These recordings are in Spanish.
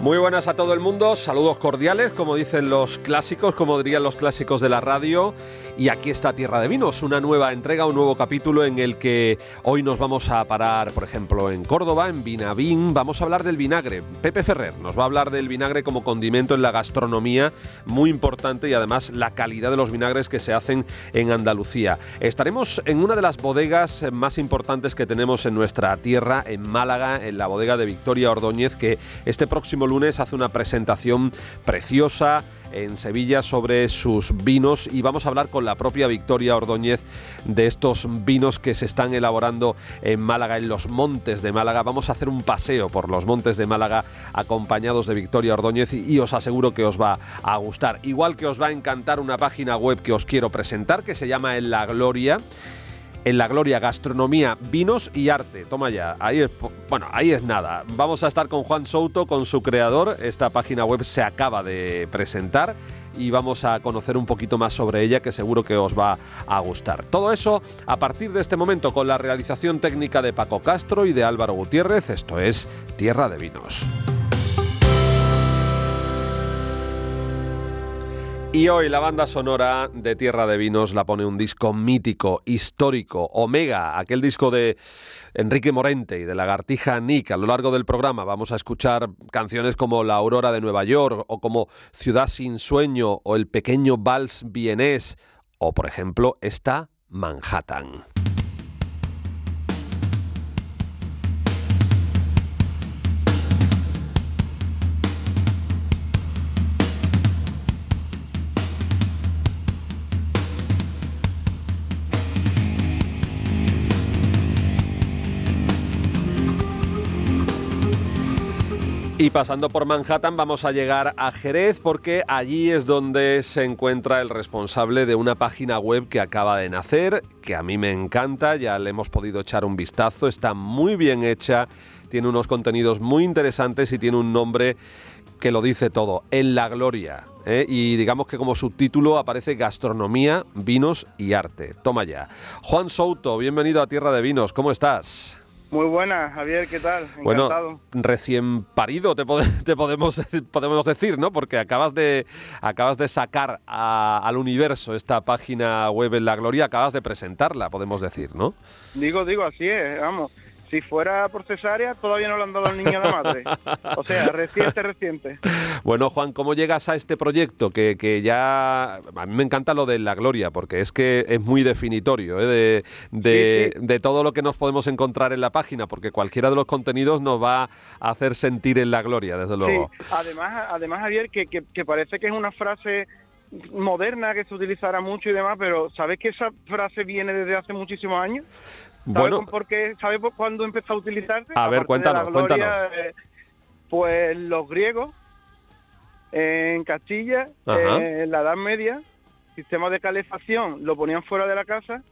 Muy buenas a todo el mundo, saludos cordiales, como dicen los clásicos, como dirían los clásicos de la radio. Y aquí está Tierra de Vinos, una nueva entrega, un nuevo capítulo en el que hoy nos vamos a parar, por ejemplo, en Córdoba, en Vinavín. Vamos a hablar del vinagre. Pepe Ferrer nos va a hablar del vinagre como condimento en la gastronomía, muy importante y además la calidad de los vinagres que se hacen en Andalucía. Estaremos en una de las bodegas más importantes que tenemos en nuestra tierra, en Málaga, en la bodega de Victoria Ordóñez, que este próximo lunes hace una presentación preciosa en Sevilla sobre sus vinos y vamos a hablar con la propia Victoria Ordóñez de estos vinos que se están elaborando en Málaga, en los montes de Málaga. Vamos a hacer un paseo por los montes de Málaga acompañados de Victoria Ordóñez y, os aseguro que os va a gustar. Igual que os va a encantar una página web que os quiero presentar que se llama En la Gloria en la gloria gastronomía, vinos y arte. Toma ya, ahí es, bueno, ahí es nada. Vamos a estar con Juan Souto, con su creador. Esta página web se acaba de presentar y vamos a conocer un poquito más sobre ella que seguro que os va a gustar. Todo eso a partir de este momento con la realización técnica de Paco Castro y de Álvaro Gutiérrez. Esto es Tierra de Vinos. Y hoy la banda sonora de Tierra de Vinos la pone un disco mítico, histórico, Omega, aquel disco de Enrique Morente y de Lagartija Nick. A lo largo del programa vamos a escuchar canciones como La Aurora de Nueva York o como Ciudad sin Sueño o El Pequeño Vals Vienés o por ejemplo esta Manhattan. Y pasando por Manhattan vamos a llegar a Jerez porque allí es donde se encuentra el responsable de una página web que acaba de nacer, que a mí me encanta, ya le hemos podido echar un vistazo, está muy bien hecha, tiene unos contenidos muy interesantes y tiene un nombre que lo dice todo, En la Gloria. ¿eh? Y digamos que como subtítulo aparece Gastronomía, Vinos y Arte. Toma ya. Juan Souto, bienvenido a Tierra de Vinos, ¿cómo estás? Muy buena, Javier, ¿qué tal? Encantado. Bueno, recién parido te, podemos, podemos decir, ¿no? Porque acabas de, acabas de sacar al universo esta página web en La Gloria, acabas de presentarla, podemos decir, ¿no? Digo, digo, así es, vamos si fuera por cesárea, todavía no le han dado al niño a la madre. O sea, reciente, reciente. Bueno, Juan, ¿cómo llegas a este proyecto? Que, que ya. A mí me encanta lo de la gloria, porque es que es muy definitorio ¿eh? de, de, todo lo que nos podemos encontrar en la página, porque cualquiera de los contenidos nos va a hacer sentir en la gloria, desde luego. Sí. Además, además Javier, que, que, que parece que es una frase moderna que se utilizará mucho y demás, pero ¿sabes que esa frase viene desde hace muchísimos años? Bueno, por qué? ¿Sabes cuándo empezó a utilizarse? A ver, cuéntanos, cuéntanos. Eh, pues los griegos en Castilla, eh, en la Edad Media, sistema de calefacción lo ponían fuera de la casa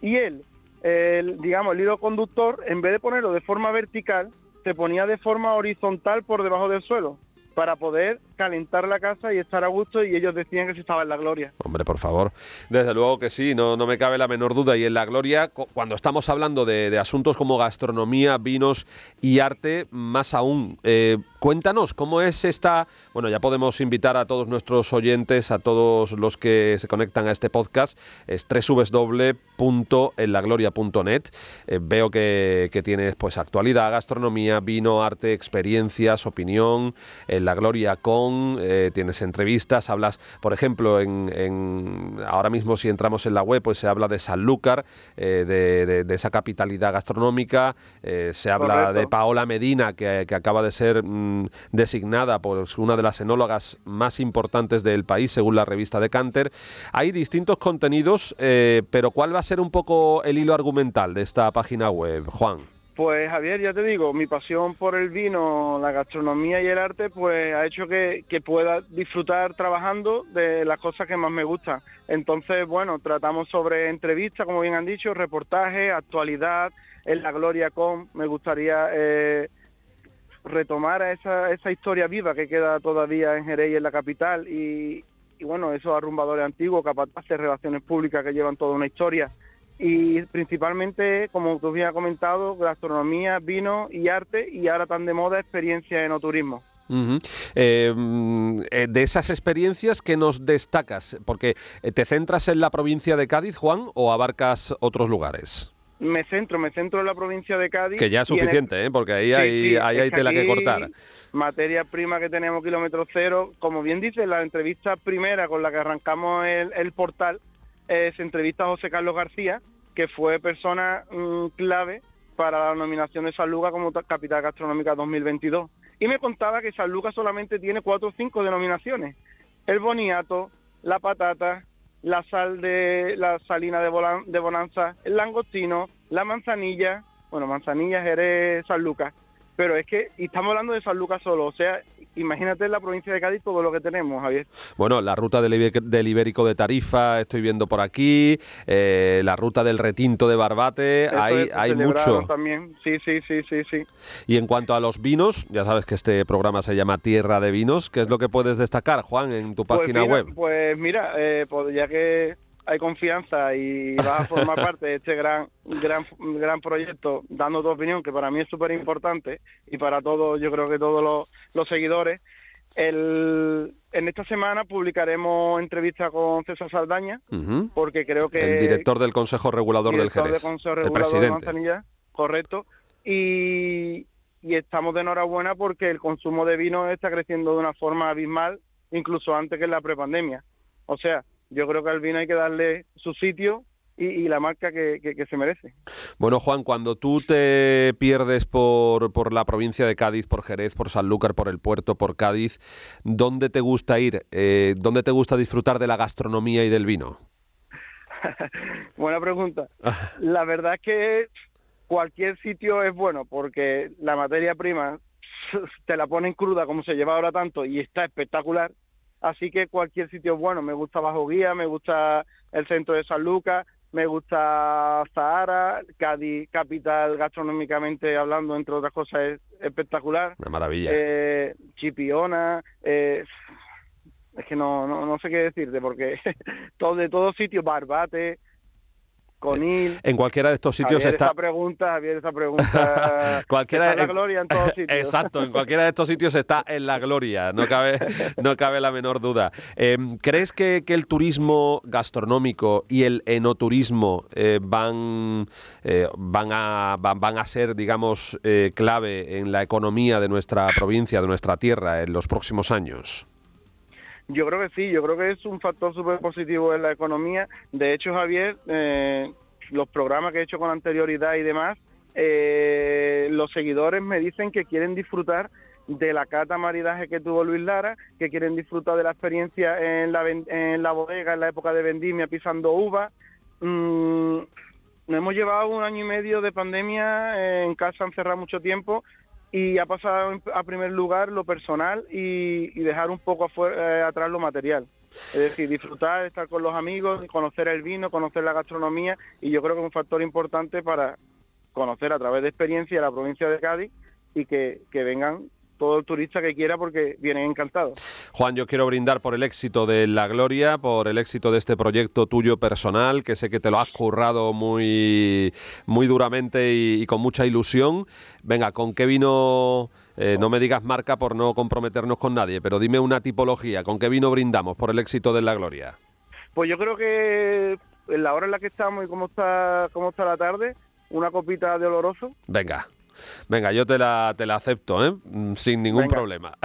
y él, el, digamos, el hilo conductor, en vez de ponerlo de forma vertical, se ponía de forma horizontal por debajo del suelo para poder calentar la casa y estar a gusto y ellos decían que se estaba en la gloria. Hombre, por favor. Desde luego que sí, no, no me cabe la menor duda. Y en la gloria, cuando estamos hablando de, asuntos como gastronomía, vinos y arte, más aún. Eh, cuéntanos, ¿cómo es esta...? Bueno, ya podemos invitar a todos nuestros oyentes, a todos los que se conectan a este podcast, es www.enlagloria.net. Eh, veo que, que, tienes pues actualidad, gastronomía, vino, arte, experiencias, opinión, en la gloria con eh, tienes entrevistas, hablas, por ejemplo, en, ahora mismo si entramos en la web, pues se habla de Sanlúcar, eh, de, esa capitalidad gastronómica, eh, se habla de Paola Medina, que, acaba de ser mm, designada por una de las enólogas más importantes del país, según la revista de Canter. Hay distintos contenidos, pero ¿cuál va a ser un poco el hilo argumental de esta página web, Juan? Pues Javier, ya te digo, mi pasión por el vino, la gastronomía y el arte, pues ha hecho que, pueda disfrutar trabajando de las cosas que más me gustan. Entonces, bueno, tratamos sobre entrevistas, como bien han dicho, reportajes, actualidad, en la Gloria con, me gustaría eh, retomar esa, esa historia viva que queda todavía en Jerez y en la capital. Y, y bueno, esos arrumbadores antiguos, capataces, relaciones públicas que llevan toda una historia y principalmente, como tú habías comentado, gastronomía, vino y arte y ahora tan de moda experiencia enoturismo. Em, eh, de esas experiencias, ¿qué nos destacas? Porque eh, te centras en la provincia de Cádiz, Juan, o abarcas otros lugares. Me centro, me centro en la provincia de Cádiz. Que ya es suficiente, ¿eh? porque ahí hay, hay tela que cortar. Materia prima que tenemos kilómetro cero. Como bien dice, la entrevista primera con la que arrancamos el, portal, se entrevista a José Carlos García, que fue persona mm, clave para la nominación de San Lucas como capital gastronómica 2022 y me contaba que San Lucas solamente tiene cuatro o cinco denominaciones. El boniato, la patata, la sal de la salina de, Bonanza, el langostino, la manzanilla, bueno, manzanilla eres San Lucas, pero es que y estamos hablando de San Lucas solo, o sea, imagínate en la provincia de Cádiz todo lo que tenemos, Javier. Bueno, la ruta del, Ibérico de Tarifa, estoy viendo por aquí, eh, la ruta del retinto de Barbate, hay, hay mucho. También, sí, sí, sí, sí, sí. Y en cuanto a los vinos, ya sabes que este programa se llama Tierra de Vinos, ¿qué es lo que puedes destacar, Juan, en tu pues página web? Pues mira, eh, pues ya que hay confianza y vas a formar parte de este gran gran gran proyecto dando tu opinión que para mí es súper importante y para todos yo creo que todos los, seguidores. El, en esta semana publicaremos entrevista con César Saldaña porque creo que el director del Consejo Regulador del Jerez el presidente. Correcto. Y, y estamos de enhorabuena porque el consumo de vino está creciendo de una forma abismal incluso antes que en la prepandemia. O sea yo creo que al vino hay que darle su sitio y, la marca que, se merece. Bueno, Juan, cuando tú te pierdes por, por la provincia de Cádiz, por Jerez, por Sanlúcar, por el puerto, por Cádiz, ¿dónde te gusta ir? Eh, ¿Dónde te gusta disfrutar de la gastronomía y del vino? Buena pregunta. la verdad es que cualquier sitio es bueno porque la materia prima te la ponen cruda como se lleva ahora tanto y está espectacular así que cualquier sitio es bueno. Me gusta Bajo Guía, me gusta el centro de San Lucas, me gusta Zahara, Cádiz, capital gastronómicamente hablando, entre otras cosas, es espectacular. Una maravilla. Eh, Chipiona, eh, es que no, no, no sé qué decirte, porque todo, de todos sitios, Barbate, Conil. En cualquiera de estos sitios está. Esa pregunta, Javier, esa pregunta. cualquiera está la gloria en todos sitios. Exacto, en cualquiera de estos sitios está en la gloria, no cabe, no cabe la menor duda. Em, ¿Crees que, el turismo gastronómico y el enoturismo eh, van, eh, van, a, van, a ser, digamos, eh, clave en la economía de nuestra provincia, de nuestra tierra, en los próximos años? Yo creo que sí, yo creo que es un factor súper positivo en la economía. De hecho, Javier, eh, los programas que he hecho con anterioridad y demás, eh, los seguidores me dicen que quieren disfrutar de la cata maridaje que tuvo Luis Lara, que quieren disfrutar de la experiencia en la, bodega en la época de vendimia pisando uva. Mm, nos hemos llevado un año y medio de pandemia en casa encerrado mucho tiempo y ha pasado a primer lugar lo personal y, dejar un poco eh, atrás lo material. Es decir, disfrutar, estar con los amigos, conocer el vino, conocer la gastronomía y yo creo que es un factor importante para conocer a través de experiencia la provincia de Cádiz y que vengan todo el turista que quiera porque vienen encantados. Juan, yo quiero brindar por el éxito de La Gloria, por el éxito de este proyecto tuyo personal, que sé que te lo has currado muy, muy duramente y, con mucha ilusión. Venga, ¿con qué vino, eh, no me digas marca por no comprometernos con nadie, pero dime una tipología, ¿con qué vino brindamos por el éxito de La Gloria? Pues yo creo que en la hora en la que estamos y cómo está, cómo está la tarde, una copita de oloroso. Venga. Venga, yo te la, te la acepto, ¿eh? Mm, sin ningún problema.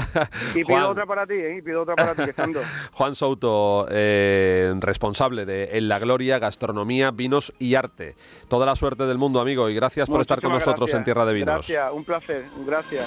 Y pido otra para ti, ¿eh? Y pido otra para ti, Juan Souto, eh, responsable de En la Gloria, Gastronomía, Vinos y Arte. Toda la suerte del mundo, amigo, y gracias por estar con nosotros en Tierra de Vinos. Gracias, un placer, gracias.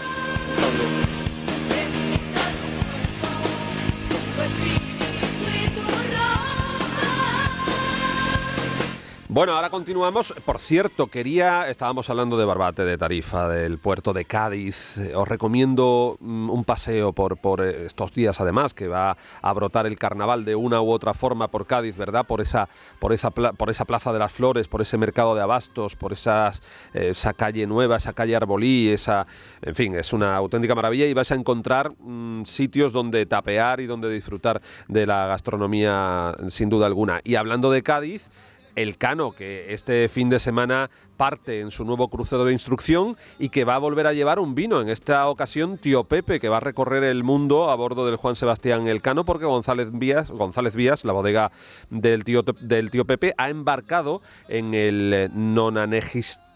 Bueno, ahora continuamos. Por cierto, quería, estábamos hablando de Barbate, de Tarifa, del puerto de Cádiz. Os recomiendo mm, un paseo por, por estos días, además, que va a brotar el carnaval de una u otra forma por Cádiz, ¿verdad? Por esa, por esa, por esa plaza de las flores, por ese mercado de abastos, por esas, eh, esa calle nueva, esa calle Arbolí, esa, en fin, es una auténtica maravilla y vas a encontrar mm, sitios donde tapear y donde disfrutar de la gastronomía, sin duda alguna. Y hablando de Cádiz, el Cano, que este fin de semana parte en su nuevo crucero de instrucción y que va a volver a llevar un vino. En esta ocasión, Tío Pepe, que va a recorrer el mundo a bordo del Juan Sebastián Elcano, porque González Vías, González Vías la bodega del tío, del tío Pepe, ha embarcado en el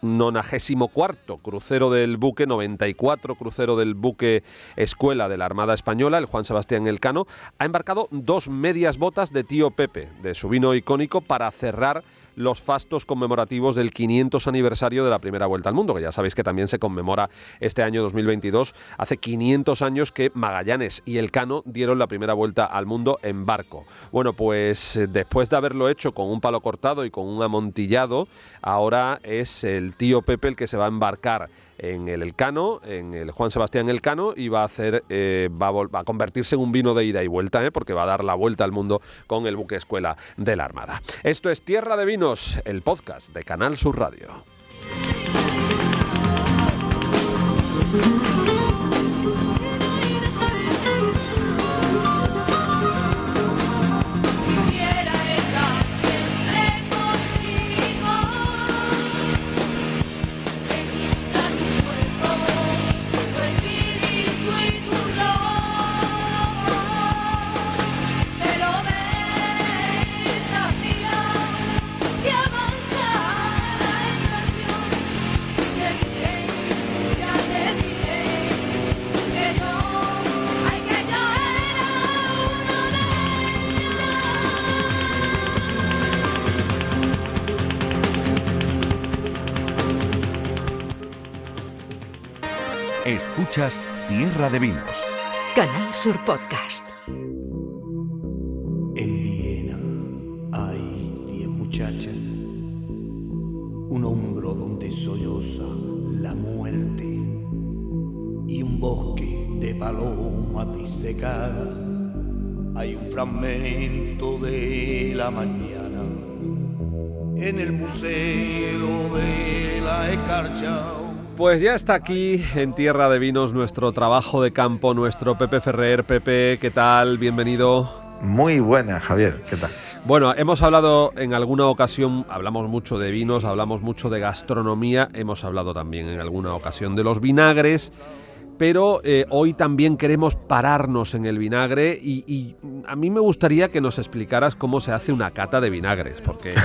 nonagésimo cuarto crucero del buque, 94 crucero del buque Escuela de la Armada Española, el Juan Sebastián Elcano, ha embarcado dos medias botas de Tío Pepe, de su vino icónico, para cerrar los fastos conmemorativos del 500 aniversario de la primera vuelta al mundo, que ya sabéis que también se conmemora este año 2022. Hace 500 años que Magallanes y Elcano dieron la primera vuelta al mundo en barco. Bueno, pues eh, después de haberlo hecho con un palo cortado y con un amontillado, ahora es el tío Pepe el que se va a embarcar en el Elcano, en el Juan Sebastián Elcano, y va a hacer, eh, va, a, convertirse en un vino de ida y vuelta, ¿eh? porque va a dar la vuelta al mundo con el buque escuela de la Armada. Esto es Tierra de Vinos, el podcast de Canal Sur Radio. Escuchas Tierra de Vinos. Canal Sur Podcast. En Viena hay diez muchachas, un hombro donde solloza la muerte y un bosque de palomas disecadas. Hay un fragmento de la mañana en el museo de la escarcha pues ya está aquí en Tierra de Vinos nuestro trabajo de campo, nuestro Pepe Ferrer. Pepe, ¿qué tal? Bienvenido. Muy buena, Javier, ¿qué tal? Bueno, hemos hablado en alguna ocasión, hablamos mucho de vinos, hablamos mucho de gastronomía, hemos hablado también en alguna ocasión de los vinagres pero eh, hoy también queremos pararnos en el vinagre y, a mí me gustaría que nos explicaras cómo se hace una cata de vinagres, porque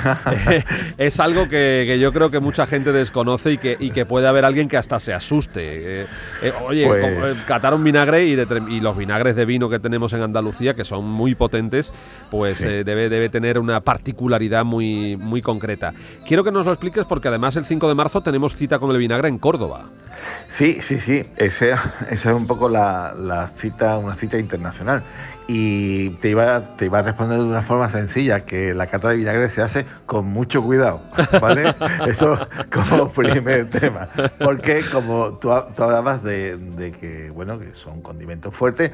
es algo que, yo creo que mucha gente desconoce y que, y que puede haber alguien que hasta se asuste. Eh, eh, oye, pues catar un vinagre y, y, los vinagres de vino que tenemos en Andalucía, que son muy potentes, pues debe, debe tener una particularidad muy, muy concreta. Quiero que nos lo expliques porque además el 5 de marzo tenemos cita con el vinagre en Córdoba. Sí, sí, sí. Esa es un poco la, cita, una cita internacional. Y te iba, te iba a responder de una forma sencilla, que la cata de vinagre se hace con mucho cuidado, ¿vale? Eso como primer tema. Porque como tú, hablabas de, que, bueno, que son condimentos fuertes,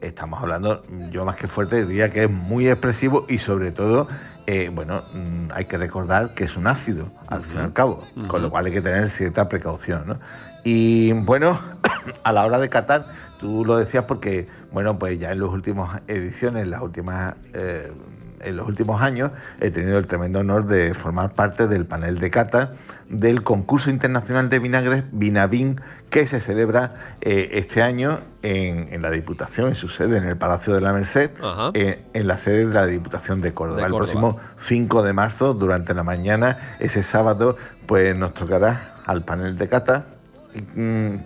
estamos hablando, yo más que fuerte diría que es muy expresivo y sobre todo eh, bueno, mm, hay que recordar que es un ácido, al fin y al cabo, con lo cual hay que tener cierta precaución. ¿no? Y bueno, a la hora de catar, tú lo decías porque, bueno, pues ya en las últimas ediciones, en las últimas... Eh, en los últimos años he tenido el tremendo honor de formar parte del panel de cata del concurso internacional de vinagres Vinavin que se celebra eh, este año en, la Diputación, en su sede, en el Palacio de la Merced, eh, en la sede de la Diputación de Córdoba. El próximo 5 de marzo, durante la mañana, ese sábado, pues nos tocará al panel de cata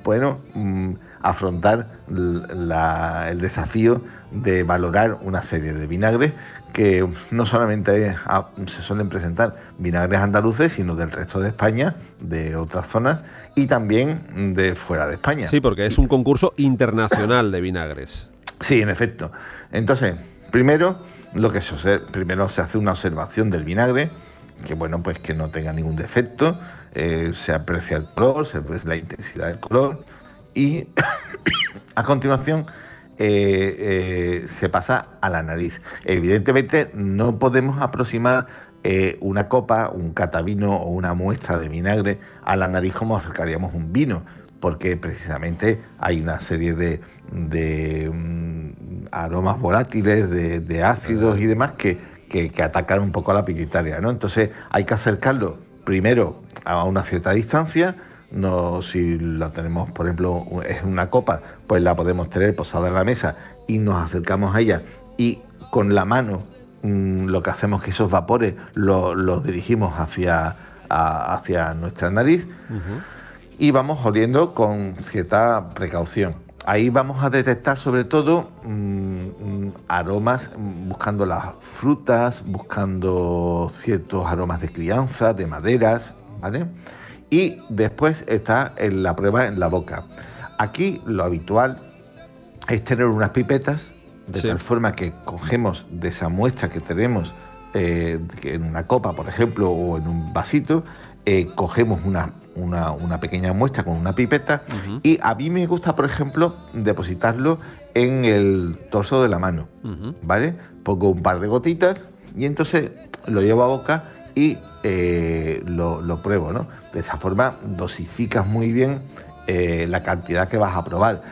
bueno, mm, afrontar el desafío de valorar una serie de vinagres que no solamente se suelen presentar vinagres andaluces, sino del resto de España, de otras zonas y también de fuera de España. Sí, porque es un concurso internacional de vinagres. Sí, en efecto. Entonces, primero, lo que se, primero se hace una observación del vinagre, que bueno, pues que no tenga ningún defecto, eh, se aprecia el color, se aprecia la intensidad del color y a continuación eh, eh, se pasa a la nariz. Evidentemente no podemos aproximar una copa, un catavino o una muestra de vinagre a la nariz como acercaríamos un vino, porque precisamente hay una serie de, mm, aromas volátiles, de, ácidos y demás que, atacan un poco a la pituitaria. ¿no? Entonces hay que acercarlo primero a una cierta distancia. No, si la tenemos, por ejemplo, es una copa, pues la podemos tener posada en la mesa y nos acercamos a ella y con la mano mm, lo que hacemos es que esos vapores los dirigimos hacia, hacia nuestra nariz y vamos oliendo con cierta precaución. Ahí vamos a detectar sobre todo mm, mm, aromas, buscando las frutas, buscando ciertos aromas de crianza, de maderas, ¿vale? Y después está en la prueba en la boca. Aquí lo habitual es tener unas pipetas, de tal forma que cogemos de esa muestra que tenemos eh, en una copa, por ejemplo, o en un vasito, eh, cogemos una, una, pequeña muestra con una pipeta y a mí me gusta, por ejemplo, depositarlo en el torso de la mano, ¿vale? Pongo un par de gotitas y entonces lo llevo a boca y eh, lo, pruebo, ¿no? De esa forma dosificas muy bien eh, la cantidad que vas a probar.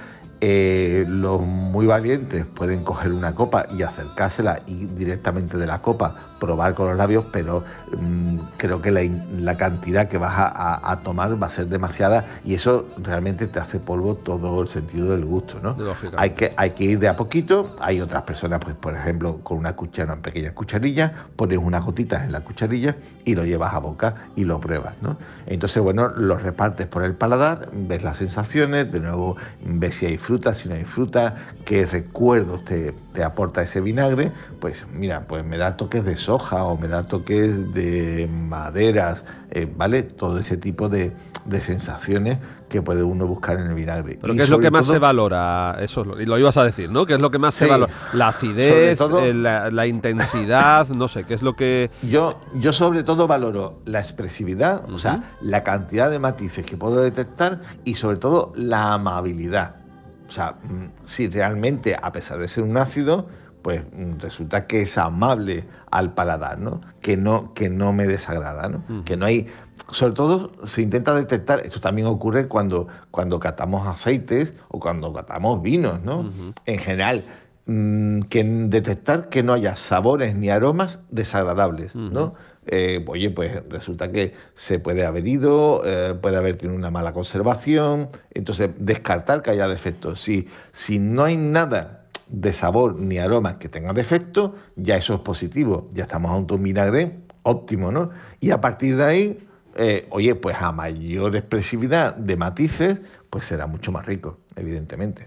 Eh, los muy valientes pueden coger una copa y acercársela y directamente de la copa probar con los labios, pero mm, creo que la, cantidad que vas a, tomar va a ser demasiada y eso realmente te hace polvo todo el sentido del gusto, ¿no? Hay que, hay que ir de a poquito. Hay otras personas, pues por ejemplo, con una cuchara, una pequeña cucharilla, pones unas gotitas en la cucharilla y lo llevas a boca y lo pruebas, ¿no? Entonces, bueno, lo repartes por el paladar, ves las sensaciones, de nuevo ves si hay fruta, si no hay fruta, qué recuerdos te, aporta ese vinagre, pues mira, pues me da toques de soja o me da toques de maderas, eh, ¿vale? Todo ese tipo de, sensaciones que puede uno buscar en el vinagre. ¿Pero qué es lo que más se valora? Eso lo ibas a decir, ¿no? ¿Qué es lo que más se valora? La acidez, eh, la, intensidad, no sé, ¿qué es lo que...? Yo, yo sobre todo valoro la expresividad, o sea, la cantidad de matices que puedo detectar y sobre todo la amabilidad. O sea, mm, si realmente, a pesar de ser un ácido, pues mm, resulta que es amable al paladar, ¿no? Que no, que no me desagrada, ¿no? Que no hay. Sobre todo se intenta detectar, esto también ocurre cuando, cuando catamos aceites o cuando catamos vinos, ¿no? En general, mm, que detectar que no haya sabores ni aromas desagradables, ¿no? Eh, oye, pues resulta que se puede haber ido, eh, puede haber tenido una mala conservación, entonces descartar que haya defectos. Si, si no hay nada de sabor ni aroma que tenga defecto, ya eso es positivo, ya estamos ante un vinagre óptimo, ¿no? Y a partir de ahí, eh, oye, pues a mayor expresividad de matices, pues será mucho más rico, evidentemente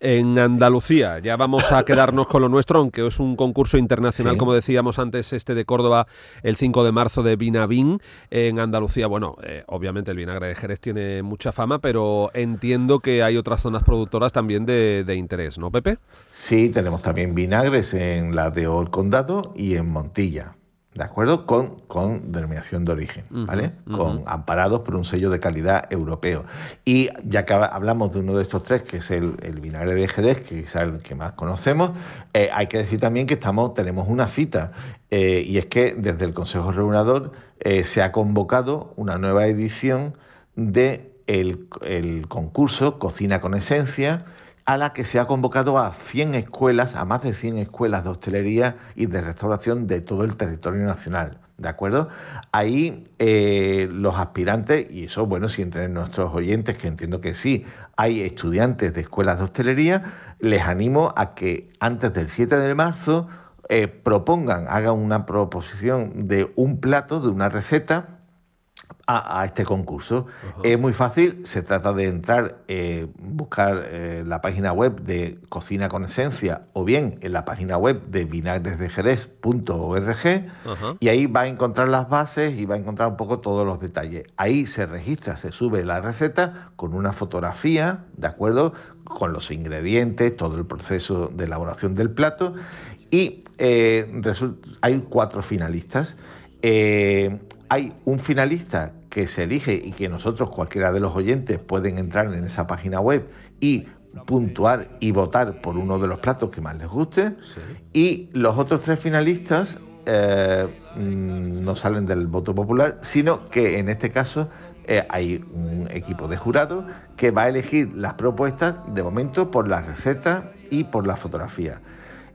en Andalucía. Ya vamos a quedarnos con lo nuestro, aunque es un concurso internacional, como decíamos antes, este de Córdoba, el 5 de marzo de Vinavín. En Andalucía, bueno, eh, obviamente el vinagre de Jerez tiene mucha fama, pero entiendo que hay otras zonas productoras también de, de interés, ¿no, Pepe? Sí, tenemos también vinagres en la de Ol Condado y en Montilla. ¿De acuerdo? Con, con denominación de origen, ¿vale? Con amparados por un sello de calidad europeo. Y ya que hablamos de uno de estos tres, que es el, vinagre de Jerez, que es el que más conocemos, eh, hay que decir también que estamos, tenemos una cita, eh, y es que desde el Consejo Regulador eh, se ha convocado una nueva edición de el concurso Cocina con Esencia, a la que se ha convocado a 100 escuelas, a más de 100 escuelas de hostelería y de restauración de todo el territorio nacional. ¿De acuerdo? Ahí eh, los aspirantes, y eso, bueno, si entre nuestros oyentes, que entiendo que sí, hay estudiantes de escuelas de hostelería, les animo a que antes del 7 de marzo eh, propongan, hagan una proposición de un plato, de una receta, a, este concurso. Es muy fácil, se trata de entrar, eh, buscar eh, la página web de Cocina con Esencia o bien en la página web de vinagresdejerez.org y ahí va a encontrar las bases y va a encontrar un poco todos los detalles. Ahí se registra, se sube la receta con una fotografía, ¿de acuerdo? Con los ingredientes, todo el proceso de elaboración del plato y eh, hay cuatro finalistas. Eh, hay un finalista que se elige y que nosotros, cualquiera de los oyentes, pueden entrar en esa página web y puntuar y votar por uno de los platos que más les guste. Y los otros tres finalistas eh, mm, no salen del voto popular, sino que en este caso eh, hay un equipo de jurado que va a elegir las propuestas de momento por la receta y por la fotografía.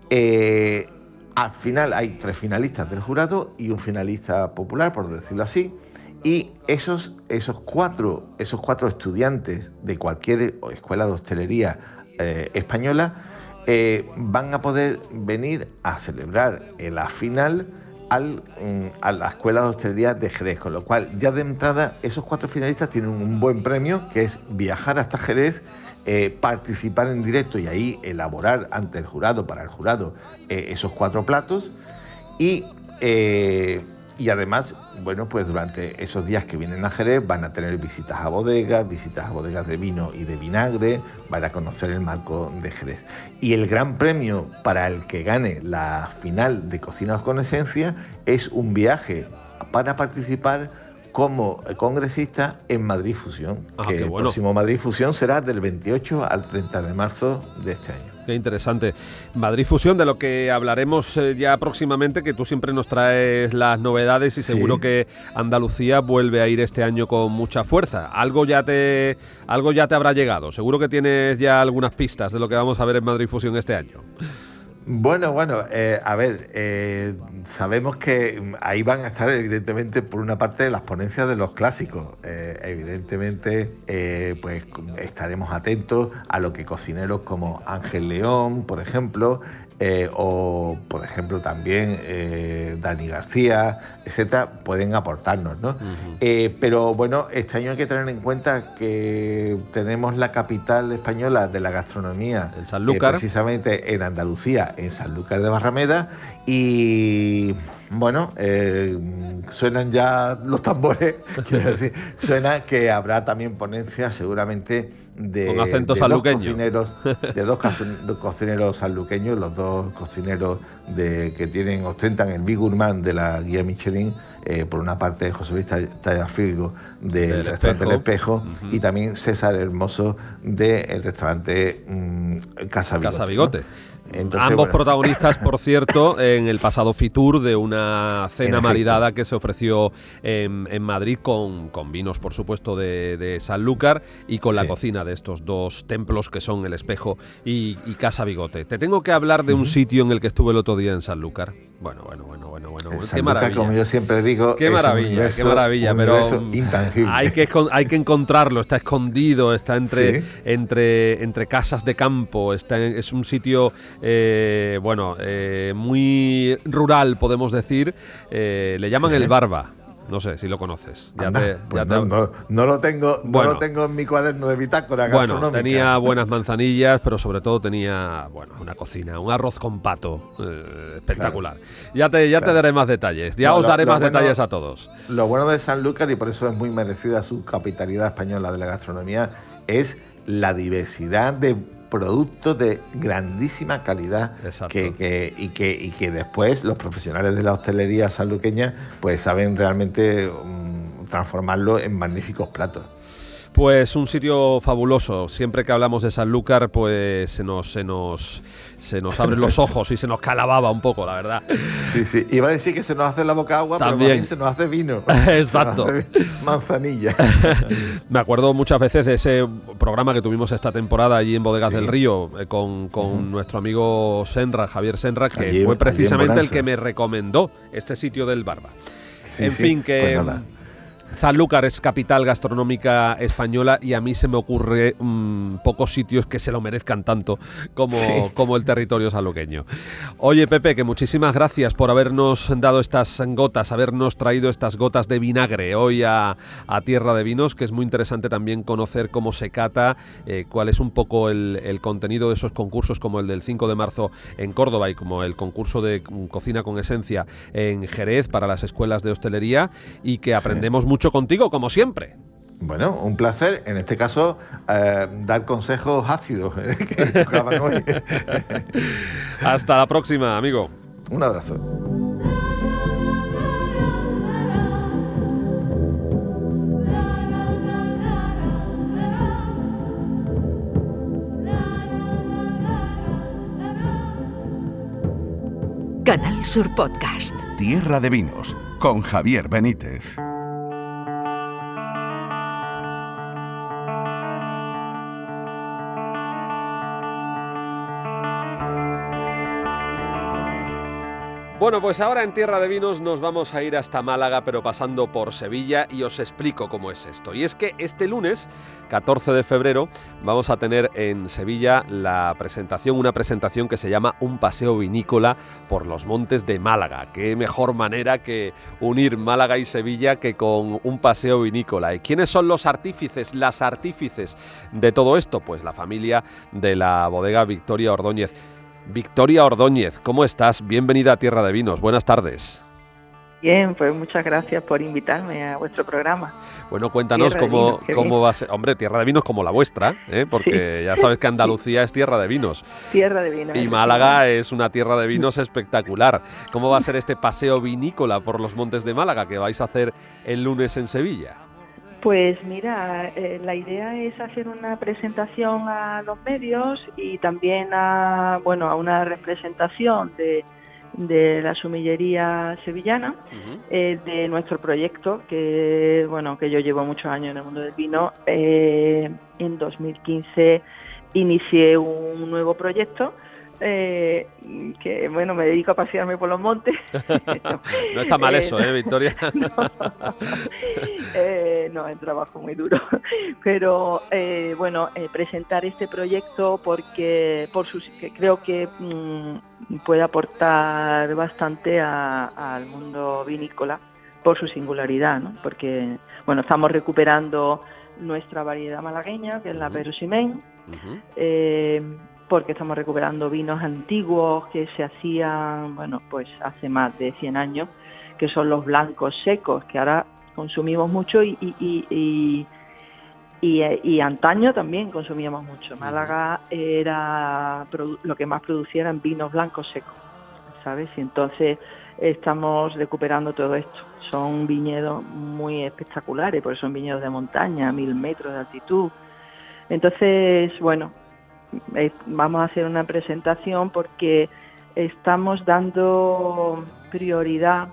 Eh, al final hay tres finalistas del jurado y un finalista popular, por decirlo así. Y esos, esos, cuatro, esos cuatro estudiantes de cualquier escuela de hostelería eh, española eh, van a poder venir a celebrar la final mm, a la Escuela de Hostelería de Jerez, con lo cual ya de entrada esos cuatro finalistas tienen un buen premio, que es viajar hasta Jerez, eh, participar en directo y ahí elaborar ante el jurado, para el jurado, esos cuatro platos. Y y además, bueno, pues durante esos días que vienen a Jerez van a tener visitas a bodegas, visitas a bodegas de vino y de vinagre, van a conocer el marco de Jerez. Y el gran premio para el que gane la final de Cocinas con Esencia es un viaje para participar como congresista en Madrid Fusión, ah, que el próximo Madrid Fusión será del 28 al 30 de marzo de este año. Qué interesante. Madrid Fusión, de lo que hablaremos eh, ya próximamente, que tú siempre nos traes las novedades y seguro que Andalucía vuelve a ir este año con mucha fuerza. Algo ya te, algo ya te habrá llegado. Seguro que tienes ya algunas pistas de lo que vamos a ver en Madrid Fusión este año. Bueno, bueno, eh, a ver, eh, sabemos que ahí van a estar evidentemente por una parte las ponencias de los clásicos. Eh, evidentemente, pues estaremos atentos a lo que cocineros como Ángel León, por ejemplo, eh, o por ejemplo también eh, Dani García, etcétera, pueden aportarnos, ¿no? Eh, pero bueno, este año hay que tener en cuenta que tenemos la capital española de la gastronomía, en Sanlúcar, precisamente en Andalucía, en Sanlúcar de Barrameda, y bueno, suenan ya los tambores, quiero decir, suena que habrá también ponencias seguramente de, Con acento de dos cocineros, de dos cocineros sanluqueños, los dos cocineros de, que tienen, ostentan el Big Gourmand de la guía Michelin, eh, por una parte José Luis Tallafilgo del, restaurante El Espejo y también César Hermoso del restaurante mm, Casa Bigote. Casa Bigote. Ambos protagonistas, por cierto, en el pasado Fitur de una cena maridada que se ofreció en, Madrid con, con, vinos, por supuesto, de, de Sanlúcar y con la cocina de estos dos templos que son el Espejo y, Casa Bigote. Te tengo que hablar de un sitio en el que estuve el otro día en Sanlúcar. Bueno, bueno, bueno, bueno, bueno. qué maravilla. Como yo siempre digo, qué maravilla, qué maravilla, pero intangible. Hay que hay que encontrarlo. Está escondido, está entre entre entre casas de campo. Está es un sitio eh, bueno, eh, muy rural, podemos decir. Eh, le llaman el Barba. No sé si lo conoces. Ya pues no, lo tengo, no lo tengo en mi cuaderno de bitácora Bueno, tenía buenas manzanillas, pero sobre todo tenía bueno, una cocina, un arroz con pato espectacular. Ya te, ya te daré más detalles. Ya os daré más detalles a todos. Lo bueno de San Lucas, y por eso es muy merecida su capitalidad española de la gastronomía, es la diversidad de productos de grandísima calidad que, y, que, y que después los profesionales de la hostelería sanluqueña pues saben realmente mm, transformarlo en magníficos platos. Pues un sitio fabuloso. Siempre que hablamos de Sanlúcar, pues se nos, se nos, se nos abren los ojos y se nos calababa un poco, la verdad. Sí, sí. Iba a decir que se nos hace la boca agua, pero también se nos hace vino. Exacto. manzanilla. Me acuerdo muchas veces de ese programa que tuvimos esta temporada allí en Bodegas del Río eh, con, nuestro amigo Senra, Javier Senra, que fue precisamente el que me recomendó este sitio del Barba. en fin, que... Pues Sanlúcar es capital gastronómica española y a mí se me ocurre mm, pocos sitios que se lo merezcan tanto como, como el territorio sanluqueño. Oye, Pepe, que muchísimas gracias por habernos dado estas gotas, habernos traído estas gotas de vinagre hoy a, Tierra de Vinos, que es muy interesante también conocer cómo se cata, eh, cuál es un poco el, el, contenido de esos concursos como el del 5 de marzo en Córdoba y como el concurso de cocina con esencia en Jerez para las escuelas de hostelería y que aprendemos mucho mucho contigo, como siempre. Bueno, un placer, en este caso, eh, dar consejos ácidos eh, que tocaban hoy. Hasta la próxima, amigo. Un abrazo. Canal Sur Podcast. Tierra de Vinos con Javier Benítez. Bueno, pues ahora en Tierra de Vinos nos vamos a ir hasta Málaga, pero pasando por Sevilla y os explico cómo es esto. Y es que este lunes, 14 de febrero, vamos a tener en Sevilla la presentación, una presentación que se llama Un paseo vinícola por los montes de Málaga. Qué mejor manera que unir Málaga y Sevilla que con un paseo vinícola. ¿Y quiénes son los artífices, las artífices de todo esto? Pues la familia de la bodega Victoria Ordóñez. Victoria Ordóñez, ¿cómo estás? Bienvenida a Tierra de Vinos. Buenas tardes. Bien, pues muchas gracias por invitarme a vuestro programa. Bueno, cuéntanos cómo, cómo va a ser. Hombre, Tierra de Vinos como la vuestra, ¿eh? porque ya sabes que Andalucía es Tierra de Vinos. Tierra de Vinos. Y Málaga es una Tierra de Vinos espectacular. ¿Cómo va a ser este paseo vinícola por los montes de Málaga que vais a hacer el lunes en Sevilla? Pues mira, eh, la idea es hacer una presentación a los medios y también a, bueno, a una representación de, la sumillería sevillana eh, de nuestro proyecto que bueno que yo llevo muchos años en el mundo del vino. Eh, en 2015 inicié un nuevo proyecto eh, que bueno, me dedico a pasearme por los montes. no, está mal eso, ¿eh, Victoria? no, eh, no, es trabajo muy duro. Pero eh, bueno, eh, presentar este proyecto porque por sus, que creo que mm, puede aportar bastante al mundo vinícola por su singularidad, ¿no? Porque bueno, estamos recuperando nuestra variedad malagueña, que es la Pedro Ximén porque estamos recuperando vinos antiguos que se hacían, bueno, pues hace más de 100 años, que son los blancos secos, que ahora consumimos mucho y, y, y, antaño también consumíamos mucho. Málaga era lo que más producía eran vinos blancos secos, ¿sabes? Y entonces estamos recuperando todo esto. Son viñedos muy espectaculares, porque son viñedos de montaña, mil metros de altitud. Entonces, bueno, eh, vamos a hacer una presentación porque estamos dando prioridad.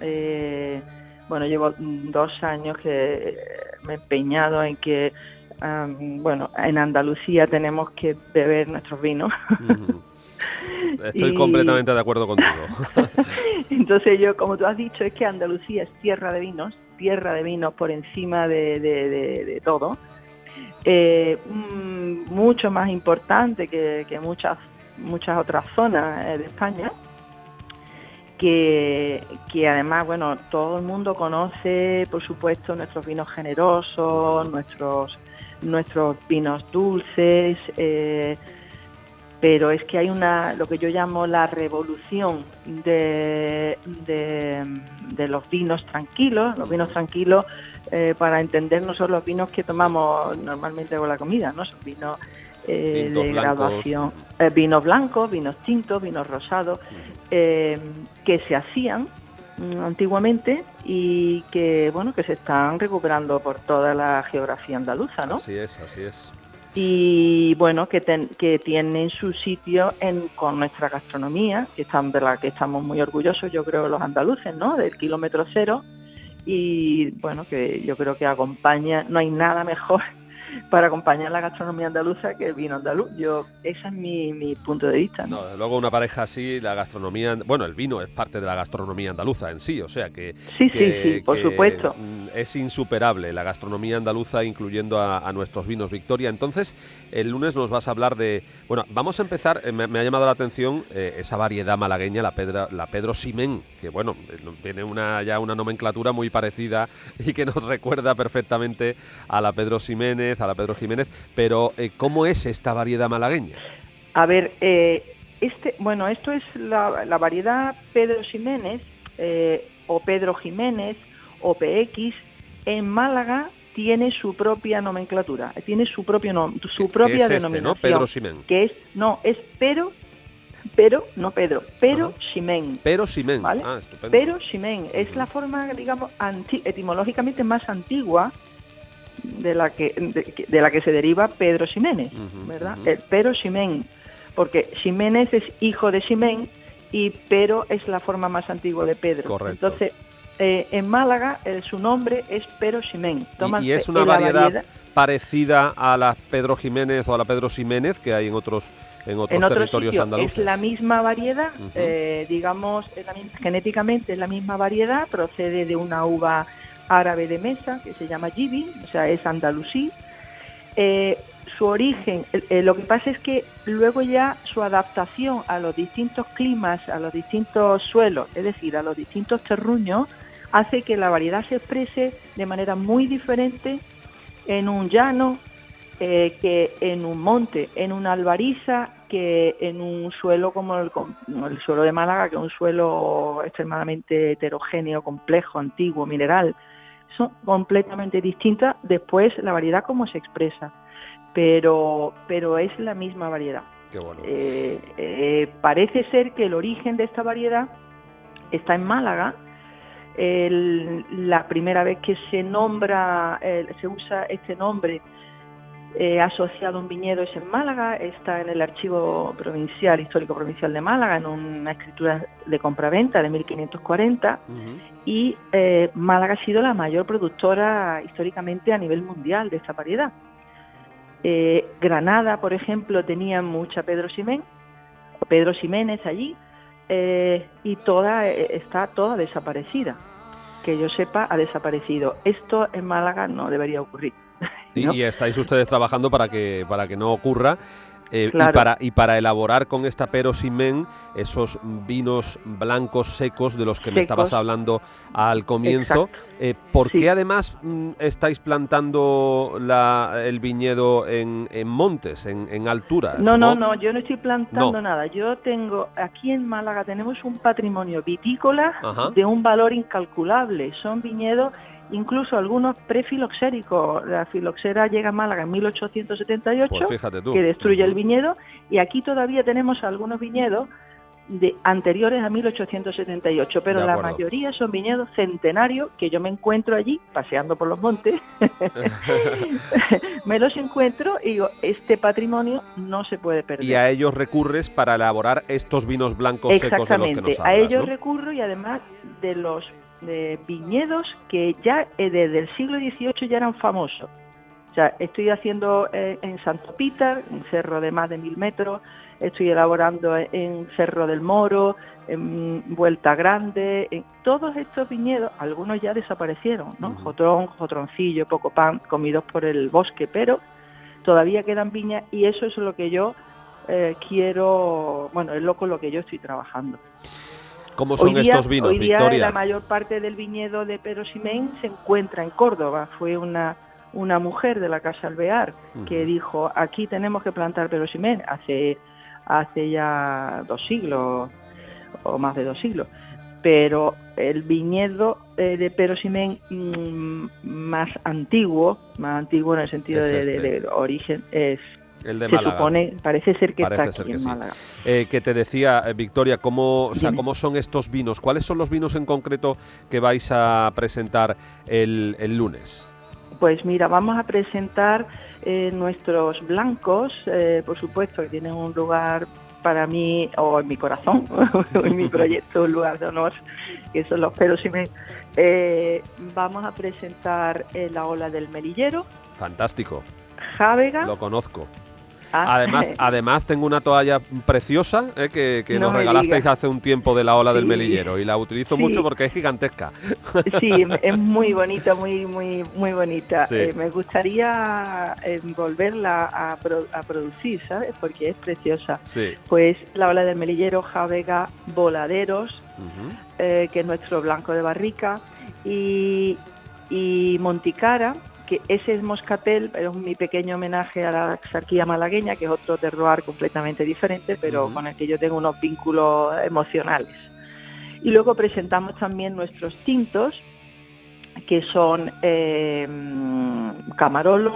Eh, bueno, llevo dos años que me he empeñado en que, bueno, en Andalucía tenemos que beber nuestros vinos. Estoy completamente de acuerdo contigo. Entonces yo, como tú has dicho, es que Andalucía es tierra de vinos, tierra de vinos por encima de, de todo eh, mm, mucho más importante que, muchas muchas otras zonas eh, de España que, además bueno todo el mundo conoce por supuesto nuestros vinos generosos nuestros nuestros vinos dulces eh, pero es que hay una lo que yo llamo la revolución de, de los vinos tranquilos los vinos tranquilos eh, para entender no solo los vinos que tomamos normalmente con la comida, ¿no? Son vinos eh, de graduación, eh, vinos blancos, vinos tintos, vinos rosados, que se hacían mm, antiguamente y que bueno que se están recuperando por toda la geografía andaluza, ¿no? Así es, así es. Y bueno, que, que tienen su sitio en, con nuestra gastronomía, que están de la que estamos muy orgullosos, yo creo, los andaluces, ¿no? Del kilómetro cero, y bueno, que yo creo que acompaña, no hay nada mejor para acompañar la gastronomía andaluza que el vino andaluz. Yo, ese es mi, mi punto de vista. ¿no? luego una pareja así, la gastronomía, bueno, el vino es parte de la gastronomía andaluza en sí, o sea que... Sí, sí, sí, por supuesto. Mm, es insuperable la gastronomía andaluza, incluyendo a, nuestros vinos Victoria. Entonces, el lunes nos vas a hablar de... Bueno, vamos a empezar, eh, me, ha llamado la atención eh, esa variedad malagueña, la, Pedra, la Pedro Simén, que bueno, eh, tiene una, ya una nomenclatura muy parecida y que nos recuerda perfectamente a la Pedro Ximénez, a la Pedro Jiménez, pero ¿cómo es esta variedad malagueña? A ver, este, bueno, esto es la, variedad Pedro Jiménez o Pedro Jiménez o PX en Málaga tiene su propia nomenclatura, tiene su propio nombre, su propia este, denominación. ¿no? Pedro Ximén. Que es, no, es pero, pero, no Pedro, pero Ximén. Pero Ximén, ¿vale? Ah, estupendo. Pero Ximén es la forma, digamos, etimológicamente más antigua de la que, de, la que se deriva Pedro Ximénez, ¿verdad? El Pedro Ximén, porque Ximénez es hijo de Ximén y pero es la forma más antigua de Pedro. Correcto. Entonces, eh, en Málaga eh, su nombre es Pero Ximén. Y, es una variedad, parecida a la Pedro Jiménez o a la Pedro Ximénez que hay en otros en otros territorios andaluces. Es la misma variedad, eh, digamos, genéticamente es la misma variedad, procede de una uva árabe de mesa que se llama Jibi, o sea, es andalusí. Eh, su origen, eh, lo que pasa es que luego ya su adaptación a los distintos climas, a los distintos suelos, es decir, a los distintos terruños, hace que la variedad se exprese de manera muy diferente en un llano, eh, que en un monte, en una albariza, que en un suelo como el, el, suelo de Málaga, que es un suelo extremadamente heterogéneo, complejo, antiguo, mineral. Son completamente distintas después la variedad como se expresa, pero, pero es la misma variedad. Eh, eh, parece ser que el origen de esta variedad está en Málaga. La primera vez que se nombra, se usa este nombre eh, asociado a un viñedo es en Málaga, está en el Archivo Provincial, Histórico Provincial de Málaga, en una escritura de compraventa de 1540, y eh, Málaga ha sido la mayor productora históricamente a nivel mundial de esta variedad. Eh, Granada, por ejemplo, tenía mucha Pedro Ximén, Pedro Ximénez allí, y toda está toda desaparecida. Que yo sepa, ha desaparecido. Esto en Málaga no debería ocurrir. Y, estáis ustedes trabajando para que, para que no ocurra. Eh, y, para, y para elaborar con esta perosimen esos vinos blancos secos de los que me estabas hablando al comienzo, eh, ¿por qué además mm, estáis plantando la, el viñedo en, en montes, en, en altura? No, no, no, yo no estoy plantando nada. Yo tengo, aquí en Málaga tenemos un patrimonio vitícola de un valor incalculable. Son viñedos incluso algunos prefiloxéricos. La filoxera llega a Málaga en 1878, pues que destruye el viñedo, y aquí todavía tenemos algunos viñedos de anteriores a 1878, pero la mayoría son viñedos centenarios que yo me encuentro allí paseando por los montes, me los encuentro y digo, este patrimonio no se puede perder. Y a ellos recurres para elaborar estos vinos blancos secos de los que nos hablas, a ellos recurro y además de los de viñedos que ya eh, desde el siglo XVIII ya eran famosos. O sea, estoy haciendo eh, en Santo Peter, un cerro de más de mil metros, estoy elaborando en Cerro del Moro, en Vuelta Grande, en todos estos viñedos, algunos ya desaparecieron, ¿no? Jotrón, Jotroncillo, Poco Pan, comidos por el bosque, pero todavía quedan viñas y eso es lo que yo eh, quiero, bueno, es lo con lo que yo estoy trabajando. ¿Cómo son estos vinos, hoy día La mayor parte del viñedo de Pedro Ximén se encuentra en Córdoba. Fue una, una mujer de la Casa Alvear que dijo, aquí tenemos que plantar Pedro Ximén hace, hace ya dos siglos o más de dos siglos. Pero el viñedo eh, de Pedro Ximén mm, más antiguo, más antiguo en el sentido de, de, este. origen, es el de se supone, parece ser que está aquí en Málaga. Eh, que te decía, eh, Victoria, ¿cómo, ¿cómo son estos vinos? ¿Cuáles son los vinos en concreto que vais a presentar el, lunes? Pues mira, vamos a presentar eh, nuestros blancos, por supuesto, que tienen un lugar para mí, o en mi corazón, o en mi proyecto, un lugar de honor, que son los pelos y me... vamos a presentar la ola del melillero. Fantástico. Jávega. Lo conozco. Ah. Además, además tengo una toalla preciosa eh, que, nos regalasteis hace un tiempo de la ola del melillero y la utilizo mucho porque es gigantesca. Sí, es muy bonita, muy muy muy bonita. Eh, me gustaría eh, volverla a, producir, ¿sabes? Porque es preciosa. Pues la ola del melillero, Javega, Voladeros, que es nuestro blanco de barrica, y, y Monticara, que ese es Moscatel, es mi pequeño homenaje a la exarquía malagueña, que es otro terroir completamente diferente, pero con el que yo tengo unos vínculos emocionales. Y luego presentamos también nuestros tintos, que son eh, Camarolos,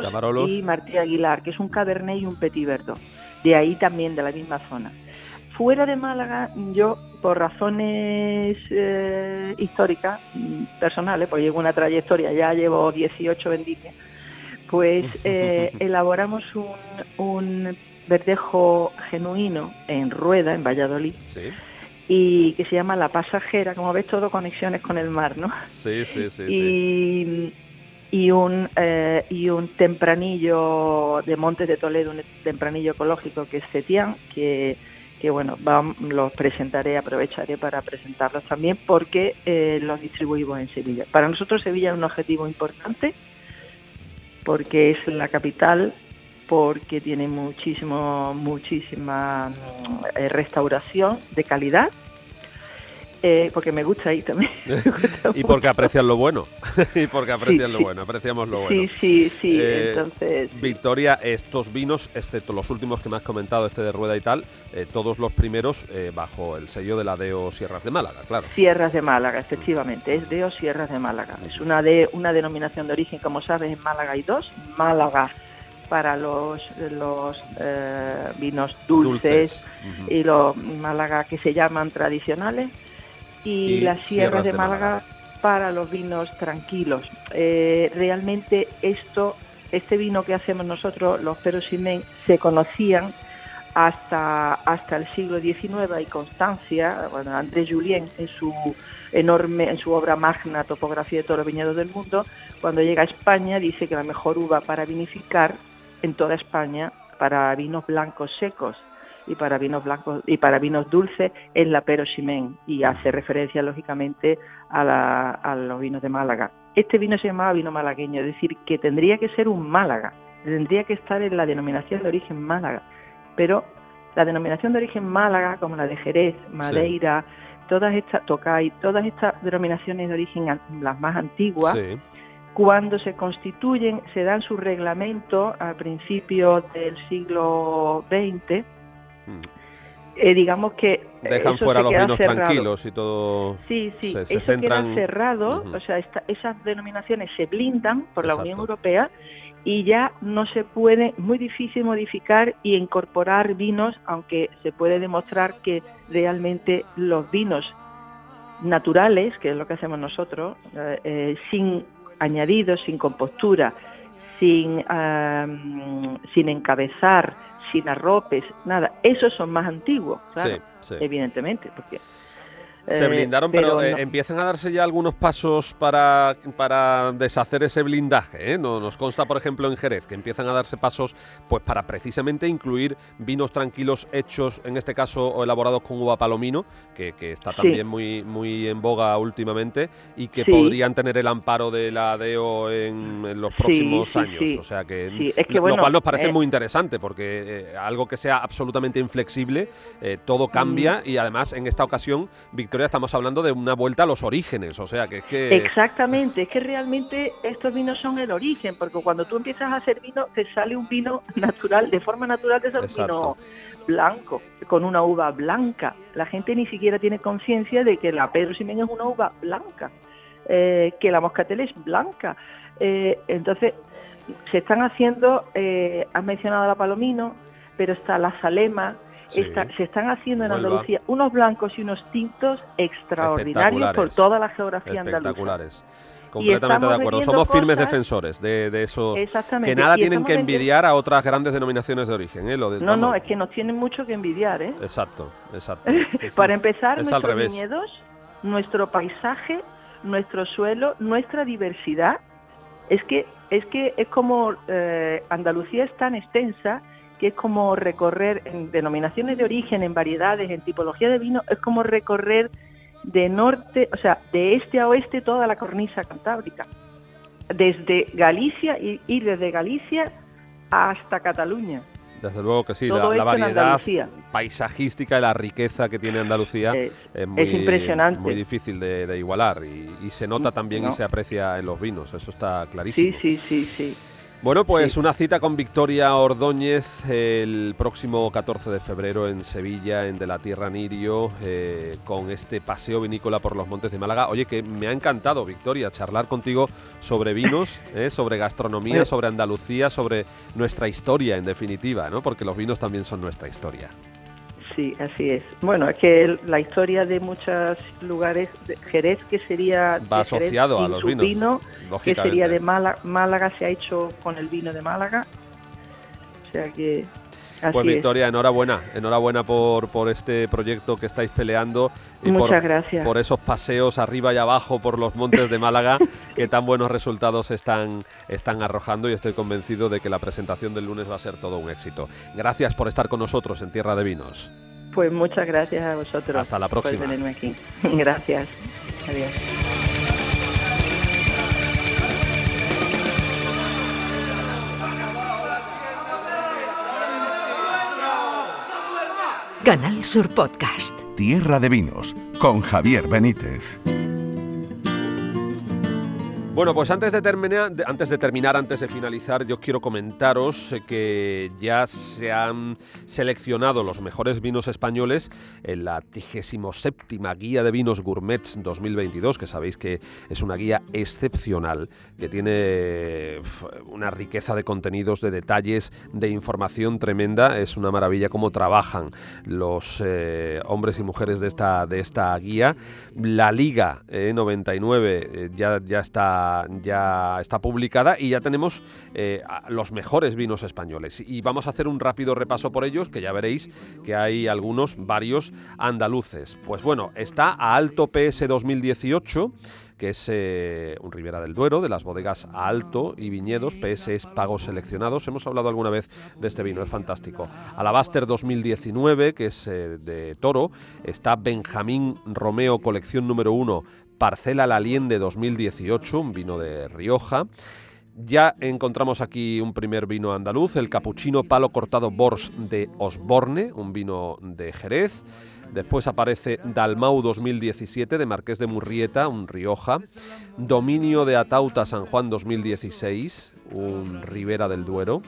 y Martí Aguilar, que es un Cabernet y un Petit Verdot, de ahí también, de la misma zona. Fuera de Málaga, yo por razones eh, históricas, mm, personales, porque llevo una trayectoria, ya llevo 18 vendimias, pues eh, elaboramos un, verdejo genuino en Rueda, en Valladolid, y que se llama La Pasajera, como ves todo conexiones con el mar, ¿no? Sí, sí, sí. Y, y un eh, y un tempranillo de Montes de Toledo, un tempranillo ecológico que es Cetián, que, que bueno, los presentaré, aprovecharé para presentarlos también porque eh, los distribuimos en Sevilla. Para nosotros Sevilla es un objetivo importante porque es la capital porque tiene muchísimo, muchísima eh, restauración de calidad eh, porque me gusta ahí también. y porque aprecian lo bueno. y porque aprecian lo bueno, apreciamos lo bueno. Sí, sí, sí. Eh, entonces. Victoria, estos vinos, excepto los últimos que me has comentado, este de Rueda y tal, eh, todos los primeros bajo el sello de la DEO Sierras de Málaga, claro. Sierras de Málaga, efectivamente. Es DEO Sierras de Málaga. Es una, de, una denominación de origen, como sabes, en Málaga hay dos. Málaga para los, los vinos dulces, y los Málaga que se llaman tradicionales y, las sierras, de, Málaga, para los vinos tranquilos. Eh, realmente esto, este vino que hacemos nosotros, los Perosimen, se conocían hasta, hasta el siglo XIX y Constancia, bueno, André Julien en su enorme, en su obra magna Topografía de todos los viñedos del mundo, cuando llega a España dice que la mejor uva para vinificar en toda España para vinos blancos secos y para vinos blancos y para vinos dulces es la Pero Ximén y hace referencia lógicamente a, los vinos de Málaga. Este vino se llamaba vino malagueño, es decir, que tendría que ser un Málaga, tendría que estar en la denominación de origen Málaga, pero la denominación de origen Málaga, como la de Jerez, Madeira, todas estas, Tocay, todas estas denominaciones de origen las más antiguas, cuando se constituyen, se dan su reglamento a principios del siglo XX, eh, digamos que dejan fuera los vinos tranquilos y todo sí sí se, eso queda cerrado o sea esas denominaciones se blindan por la Unión Europea y ya no se puede muy difícil modificar y incorporar vinos aunque se puede demostrar que realmente los vinos naturales que es lo que hacemos nosotros eh, eh, sin añadidos sin compostura sin sin encabezar sin arropes, nada. Esos son más antiguos, claro, evidentemente, porque se eh, blindaron, pero, eh, empiezan a darse ya algunos pasos para, para deshacer ese blindaje. ¿eh? Nos consta, por ejemplo, en Jerez, que empiezan a darse pasos pues para precisamente incluir vinos tranquilos hechos, en este caso, o elaborados con uva palomino, que, está también muy, muy en boga últimamente, y que podrían tener el amparo de la DEO en, los próximos años. O sea que, lo cual nos parece muy interesante, porque algo que sea absolutamente inflexible, todo cambia, y además en esta ocasión, Victoria estamos hablando de una vuelta a los orígenes, o sea que es que... Exactamente, es que realmente estos vinos son el origen, porque cuando tú empiezas a hacer vino, te sale un vino natural, de forma natural te sale un vino blanco, con una uva blanca. La gente ni siquiera tiene conciencia de que la Pedro Ximénez es una uva blanca, eh, que la Moscatel es blanca. Eh, entonces, se están haciendo, eh, has mencionado la Palomino, pero está la Salema, se están haciendo en Andalucía unos blancos y unos tintos extraordinarios por toda la geografía Espectaculares. Completamente de acuerdo. Somos firmes defensores de, esos que nada tienen que envidiar a otras grandes denominaciones de origen. ¿eh? no, no, es que nos tienen mucho que envidiar. ¿eh? Exacto, exacto. Para empezar, nuestros viñedos, nuestro paisaje, nuestro suelo, nuestra diversidad. Es que es que es como eh, Andalucía es tan extensa que es como recorrer en denominaciones de origen, en variedades, en tipología de vino, es como recorrer de norte, o sea, de este a oeste toda la cornisa cantábrica, desde Galicia y desde Galicia hasta Cataluña. Desde luego que sí, la, variedad paisajística y la riqueza que tiene Andalucía es, muy, impresionante. muy difícil de, igualar y, se nota también y se aprecia en los vinos, eso está clarísimo. Sí, sí, sí, sí. Bueno, pues una cita con Victoria Ordóñez el próximo 14 de febrero en Sevilla, en De la Tierra Nirio, eh, con este paseo vinícola por los montes de Málaga. Oye, que me ha encantado, Victoria, charlar contigo sobre vinos, eh, sobre gastronomía, sobre Andalucía, sobre nuestra historia, en definitiva, ¿no? Porque los vinos también son nuestra historia. Sí, así es. Bueno, es que la historia de muchos lugares, de Jerez, que sería Va asociado a los vinos, vino, que sería de Málaga, Málaga, se ha hecho con el vino de Málaga. O sea que pues Victoria, enhorabuena, enhorabuena por, por este proyecto que estáis peleando y Muchas por, gracias. por esos paseos arriba y abajo por los montes de Málaga que tan buenos resultados están, están arrojando y estoy convencido de que la presentación del lunes va a ser todo un éxito. Gracias por estar con nosotros en Tierra de Vinos. Pues muchas gracias a vosotros. Hasta la próxima. Por tenerme aquí. Gracias. Adiós. Canal Sur Podcast. Tierra de Vinos con Javier Benítez. Bueno, pues antes de, terminar, antes de terminar, antes de finalizar, yo quiero comentaros eh, que ya se han seleccionado los mejores vinos españoles en la 37 Guía de Vinos Gourmets 2022, que sabéis que es una guía excepcional, que tiene una riqueza de contenidos, de detalles, de información tremenda. Es una maravilla cómo trabajan los eh, hombres y mujeres de esta, de esta guía. La Liga 99 eh, ya, ya está ya está publicada y ya tenemos eh, los mejores vinos españoles. Y vamos a hacer un rápido repaso por ellos, que ya veréis que hay algunos, varios andaluces. Pues bueno, está a Alto PS 2018 que es eh, un Ribera del Duero, de las bodegas Alto y Viñedos, PS pagos seleccionados. Hemos hablado alguna vez de este vino, es fantástico. Alabaster 2019, que es eh, de Toro, está Benjamín Romeo, colección número 1, Parcela La Liende 2018, un vino de Rioja. Ya encontramos aquí un primer vino andaluz, el Capuchino Palo Cortado Bors de Osborne, un vino de Jerez. Después aparece Dalmau 2017 de Marqués de Murrieta, un Rioja. Dominio de Atauta San Juan 2016, un Ribera del Duero.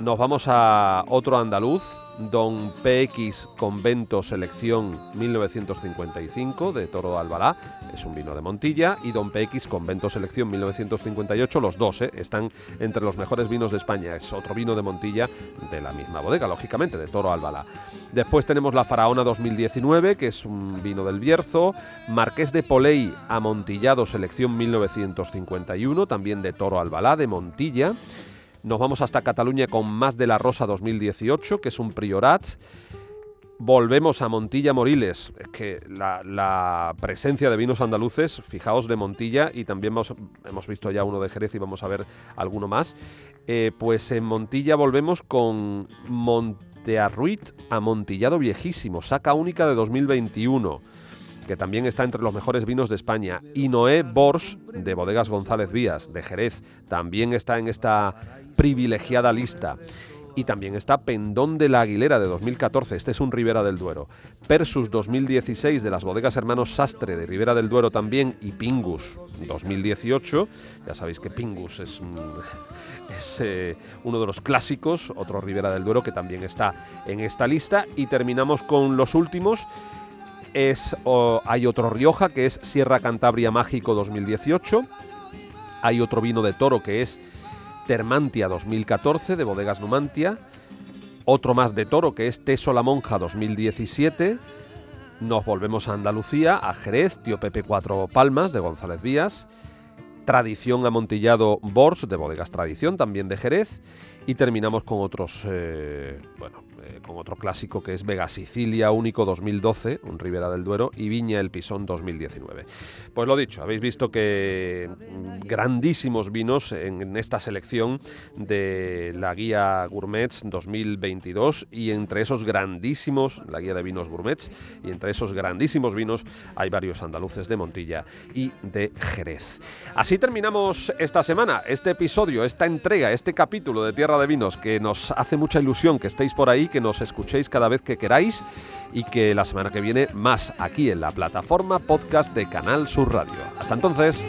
Nos vamos a otro andaluz, Don PX Convento Selección 1955 de Toro Albalá, es un vino de Montilla, y Don PX Convento Selección 1958, los dos ¿eh? están entre los mejores vinos de España, es otro vino de Montilla de la misma bodega, lógicamente, de Toro Albalá. Después tenemos la Faraona 2019, que es un vino del Bierzo, Marqués de Poley Amontillado Selección 1951, también de Toro Albalá, de Montilla. Nos vamos hasta Cataluña con Más de la Rosa 2018, que es un Priorat. Volvemos a Montilla Moriles, es que la, presencia de vinos andaluces, fijaos de Montilla y también hemos, visto ya uno de Jerez y vamos a ver alguno más. Eh, pues en Montilla volvemos con Montearruit Amontillado Viejísimo, saca única de 2021 que también está entre los mejores vinos de España, y Noé Bors, de Bodegas González Vías, de Jerez, también está en esta privilegiada lista. Y también está Pendón de la Aguilera de 2014, este es un Ribera del Duero. Persus 2016 de las bodegas Hermanos Sastre de Ribera del Duero también y Pingus 2018. Ya sabéis que Pingus es, es eh, uno de los clásicos, otro Ribera del Duero que también está en esta lista. Y terminamos con los últimos es, hay otro Rioja que es Sierra Cantabria Mágico 2018. Hay otro vino de toro que es Termantia 2014 de Bodegas Numantia. Otro más de toro que es Teso la Monja 2017. Nos volvemos a Andalucía, a Jerez, Tío Pepe Cuatro Palmas de González Vías. Tradición Amontillado Bors de Bodegas Tradición, también de Jerez. Y terminamos con otros, eh, bueno, con otro clásico que es Vega Sicilia Único 2012, un Ribera del Duero, y Viña El Pisón 2019. Pues lo dicho, habéis visto que mm, grandísimos vinos en, esta selección de la guía Gourmets 2022 y entre esos grandísimos, la guía de vinos Gourmets, y entre esos grandísimos vinos hay varios andaluces de Montilla y de Jerez. Así terminamos esta semana, este episodio, esta entrega, este capítulo de Tierra de Vinos que nos hace mucha ilusión que estéis por ahí, nos escuchéis cada vez que queráis y que la semana que viene más aquí en la plataforma podcast de Canal Sur Radio. Hasta entonces.